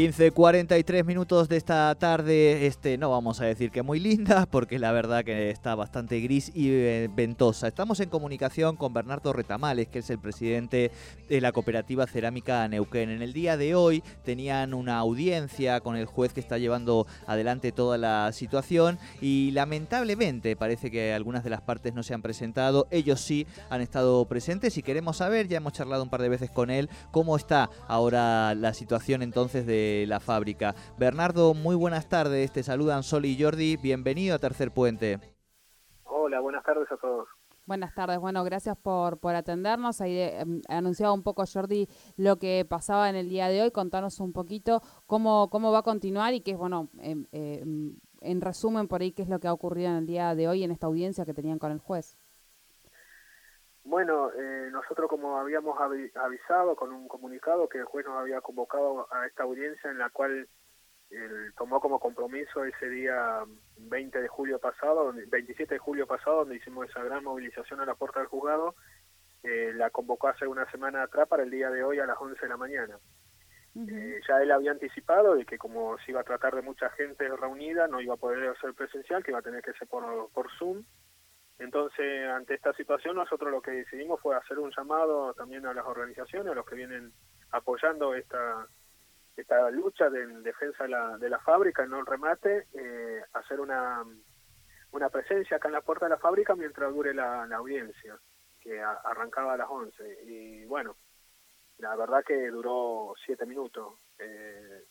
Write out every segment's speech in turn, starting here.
15.43 minutos de esta tarde, este no vamos a decir que muy linda, porque la verdad que está bastante gris y eh, ventosa. Estamos en comunicación con Bernardo Retamales, que es el presidente de la cooperativa Cerámica Neuquén. En el día de hoy tenían una audiencia con el juez que está llevando adelante toda la situación y lamentablemente parece que algunas de las partes no se han presentado, ellos sí han estado presentes y queremos saber, ya hemos charlado un par de veces con él, cómo está ahora la situación entonces de la fábrica. Bernardo, muy buenas tardes, te saludan Sol y Jordi, bienvenido a Tercer Puente. Hola, buenas tardes a todos. Buenas tardes, bueno, gracias por, por atendernos. Ahí eh, anunciaba un poco Jordi lo que pasaba en el día de hoy. Contanos un poquito cómo, cómo va a continuar y qué es, bueno, em, em, en resumen por ahí, qué es lo que ha ocurrido en el día de hoy en esta audiencia que tenían con el juez. Bueno, eh, nosotros como habíamos avisado con un comunicado que el juez nos había convocado a esta audiencia en la cual él tomó como compromiso ese día 20 de julio pasado, 27 de julio pasado, donde hicimos esa gran movilización a la puerta del juzgado, eh, la convocó hace una semana atrás para el día de hoy a las 11 de la mañana. Eh, ya él había anticipado de que como se iba a tratar de mucha gente reunida, no iba a poder ser presencial, que iba a tener que ser por, por Zoom. Entonces, ante esta situación, nosotros lo que decidimos fue hacer un llamado también a las organizaciones, a los que vienen apoyando esta esta lucha de, defensa de la, de la fábrica, no el remate, eh, hacer una, una presencia acá en la puerta de la fábrica mientras dure la, audiencia, que arrancaba a las 11. Y bueno, la verdad que duró siete minutos. Eh,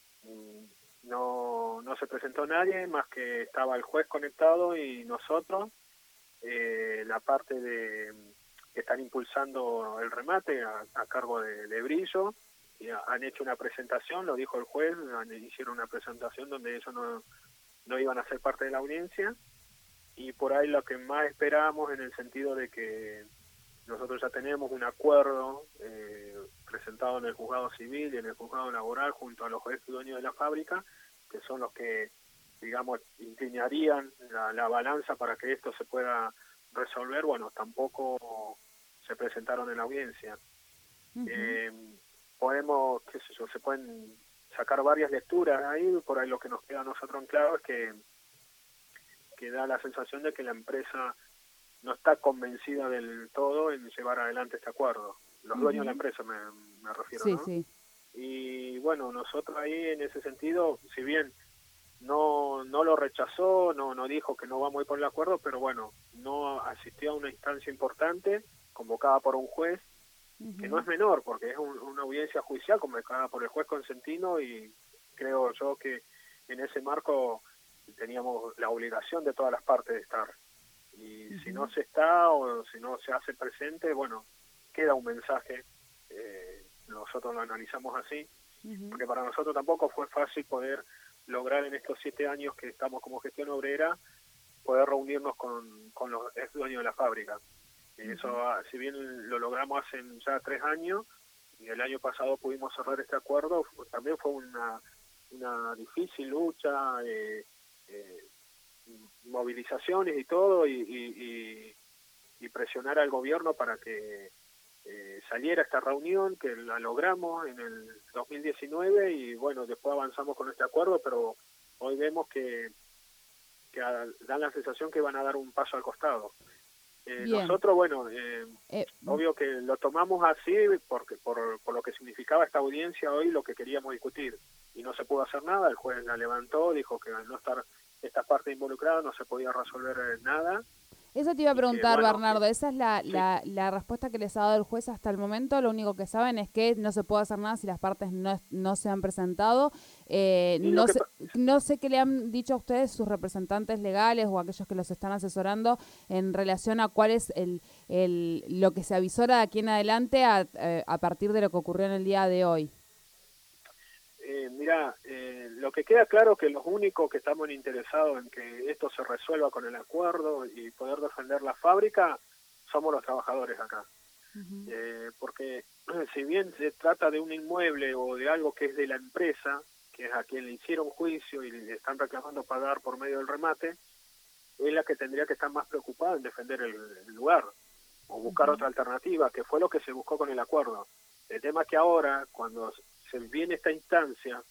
no, no se presentó nadie, más que estaba el juez conectado y nosotros eh, la parte de que están impulsando el remate a, cargo de, Brillo, y han hecho una presentación, lo dijo el juez, hicieron una presentación donde ellos no, no iban a ser parte de la audiencia, y por ahí lo que más esperábamos en el sentido de que nosotros ya tenemos un acuerdo eh, presentado en el juzgado civil y en el juzgado laboral junto a los jueces dueños de la fábrica, que son los que digamos, inclinarían la, balanza para que esto se pueda resolver, bueno, tampoco se presentaron en la audiencia. eh, podemos, qué sé yo, se pueden sacar varias lecturas ahí, por ahí lo que nos queda a nosotros en claro es que, que da la sensación de que la empresa no está convencida del todo en llevar adelante este acuerdo. Los dueños de la empresa me, me refiero, sí, Sí. Y bueno, nosotros ahí en ese sentido, si bien no no lo rechazó, no no dijo que no vamos a ir por el acuerdo, pero bueno, no asistió a una instancia importante convocada por un juez que no es menor porque es una audiencia judicial convocada por el juez Consentino y creo yo que en ese marco teníamos la obligación de todas las partes de estar. Y si no se está o si no se hace presente, bueno, queda un mensaje, eh, nosotros lo analizamos así, porque para nosotros tampoco fue fácil poder lograr en estos siete años que estamos como gestión obrera poder reunirnos con, con los ex dueños de la fábrica. Y eso, ah, si bien lo logramos hace ya tres años, y el año pasado pudimos cerrar este acuerdo, también fue una, una difícil lucha, eh, eh, movilizaciones y todo, y, y presionar al gobierno para que eh, saliera esta reunión, que la logramos en el 2019 y bueno, después avanzamos con este acuerdo, pero hoy vemos que, que dan la sensación que van a dar un paso al costado. Eh, nosotros, bueno, eh, eh, obvio que lo tomamos así porque por, por lo que significaba esta audiencia hoy, lo que queríamos discutir. Y no se pudo hacer nada, el juez la levantó, dijo que al no estar esta parte involucrada no se podía resolver nada Eso te iba a preguntar, Bernardo. Esa es la, la, la, respuesta que les ha dado el juez hasta el momento. Lo único que saben es que no se puede hacer nada si las partes no, no se han presentado. Eh, no, sé, no sé qué le han dicho a ustedes sus representantes legales o aquellos que los están asesorando en relación a cuál es el, el, lo que se avisora de aquí en adelante a, eh, a partir de lo que ocurrió en el día de hoy. Eh, mira, eh, lo que queda claro es que los únicos que estamos interesados en que esto se resuelva con el acuerdo y poder defender la fábrica somos los trabajadores acá. eh, porque si bien se trata de un inmueble o de algo que es de la empresa, que es a quien le hicieron juicio y le están reclamando pagar por medio del remate, es la que tendría que estar más preocupada en defender el, lugar o buscar otra alternativa, que fue lo que se buscó con el acuerdo. El tema es que ahora, cuando se viene esta instancia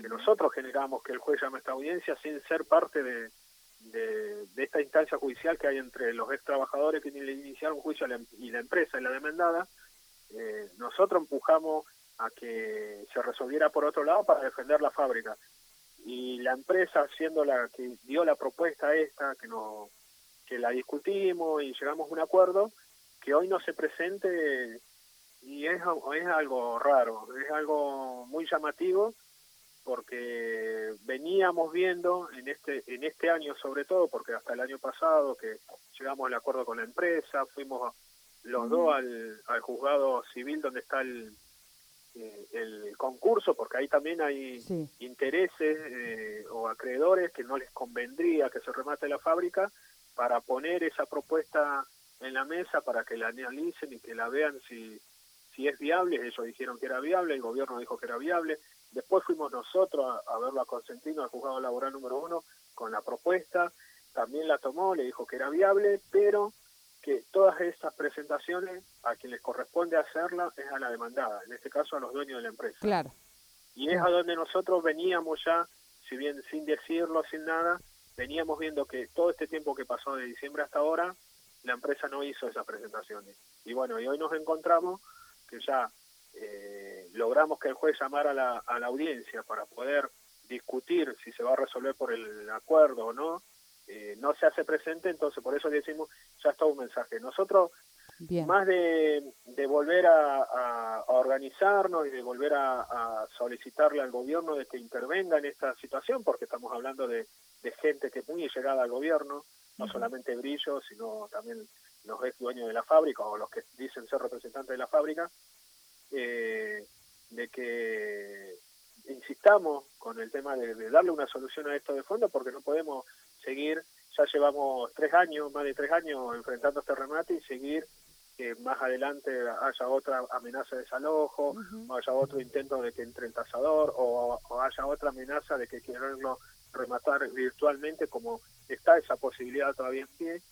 que nosotros generamos que el juez llame a esta audiencia sin ser parte de, de, esta instancia judicial que hay entre los ex trabajadores que iniciaron juicio y la empresa y la demandada, eh, nosotros empujamos a que se resolviera por otro lado para defender la fábrica. Y la empresa, siendo la que dio la propuesta esta, que, no, que la discutimos y llegamos a un acuerdo, que hoy no se presente y es, es algo raro, es algo muy llamativo porque veníamos viendo en este en este año sobre todo porque hasta el año pasado que llegamos al acuerdo con la empresa fuimos los dos al, al juzgado civil donde está el eh, el concurso porque ahí también hay intereses eh, o acreedores que no les convendría que se remate la fábrica para poner esa propuesta en la mesa para que la analicen y que la vean si si es viable, ellos dijeron que era viable, el gobierno dijo que era viable, después fuimos nosotros a, verlo a Consentino, al juzgado laboral número uno, con la propuesta, también la tomó, le dijo que era viable, pero que todas estas presentaciones a quien les corresponde hacerla es a la demandada, en este caso a los dueños de la empresa. Claro. Y es a donde nosotros veníamos ya, si bien sin decirlo, sin nada, veníamos viendo que todo este tiempo que pasó de diciembre hasta ahora, la empresa no hizo esas presentaciones. Y bueno, y hoy nos encontramos que ya eh, logramos que el juez llamara a la, a la audiencia para poder discutir si se va a resolver por el acuerdo o no, eh, no se hace presente, entonces por eso decimos, ya está un mensaje. Nosotros, más de, de volver a, a, organizarnos y de volver a, a, solicitarle al gobierno de que intervenga en esta situación, porque estamos hablando de, de gente que es muy llegada al gobierno, no solamente Brillo, sino también los ex dueños de la fábrica o los que dicen ser representantes de la fábrica, eh, de que insistamos con el tema de, darle una solución a esto de fondo porque no podemos seguir, ya llevamos tres años, más de tres años enfrentando este remate y seguir que más adelante haya otra amenaza de desalojo, o haya otro intento de que entre el tasador, o, o haya otra amenaza de que quererlo rematar virtualmente, como está esa posibilidad todavía en pie,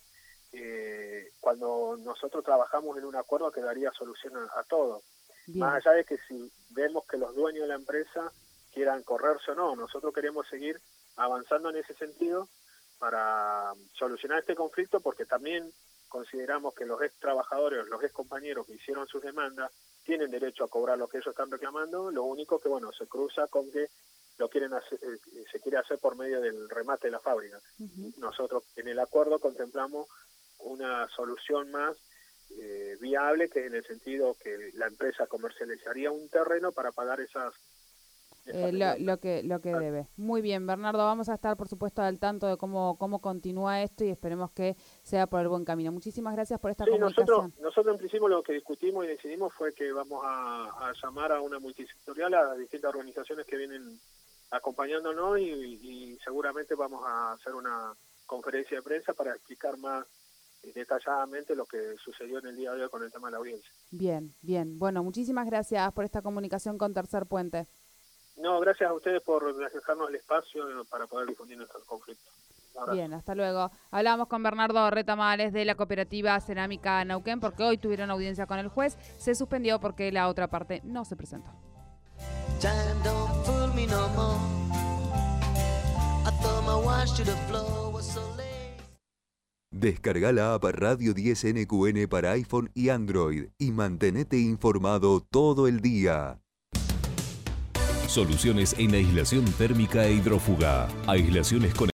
eh, cuando nosotros trabajamos en un acuerdo que daría solución a, todo. Más allá de que si vemos que los dueños de la empresa quieran correrse o no, nosotros queremos seguir avanzando en ese sentido para solucionar este conflicto porque también consideramos que los ex trabajadores, los ex compañeros que hicieron sus demandas tienen derecho a cobrar lo que ellos están reclamando, lo único que bueno se cruza con que lo quieren hacer, eh, se quiere hacer por medio del remate de la fábrica. Nosotros en el acuerdo contemplamos una solución más eh, viable, que en el sentido que la empresa comercializaría un terreno para pagar esas eh, lo, que lo que debe. Muy bien, Bernardo, vamos a estar por supuesto al tanto de cómo cómo continúa esto y esperemos que sea por el buen camino. Muchísimas gracias por esta sí, Nosotros, nosotros en principio lo que discutimos y decidimos fue que vamos a, llamar a una multisectorial a distintas organizaciones que vienen acompañándonos y, y seguramente vamos a hacer una conferencia de prensa para explicar más detalladamente lo que sucedió en el día de hoy con el tema de la audiencia. Bien, bien. Bueno, muchísimas gracias por esta comunicación con Tercer Puente. No, gracias a ustedes por dejarnos el espacio para poder difundir nuestro conflicto. Bien, hasta luego. Hablamos con Bernardo Retamales de la cooperativa Cerámica Nauquén porque hoy tuvieron audiencia con el juez. Se suspendió porque la otra parte no se presentó. Descarga la app Radio 10 NQN para iPhone y Android y mantenete informado todo el día. Soluciones en aislación térmica e hidrófuga. Aislaciones con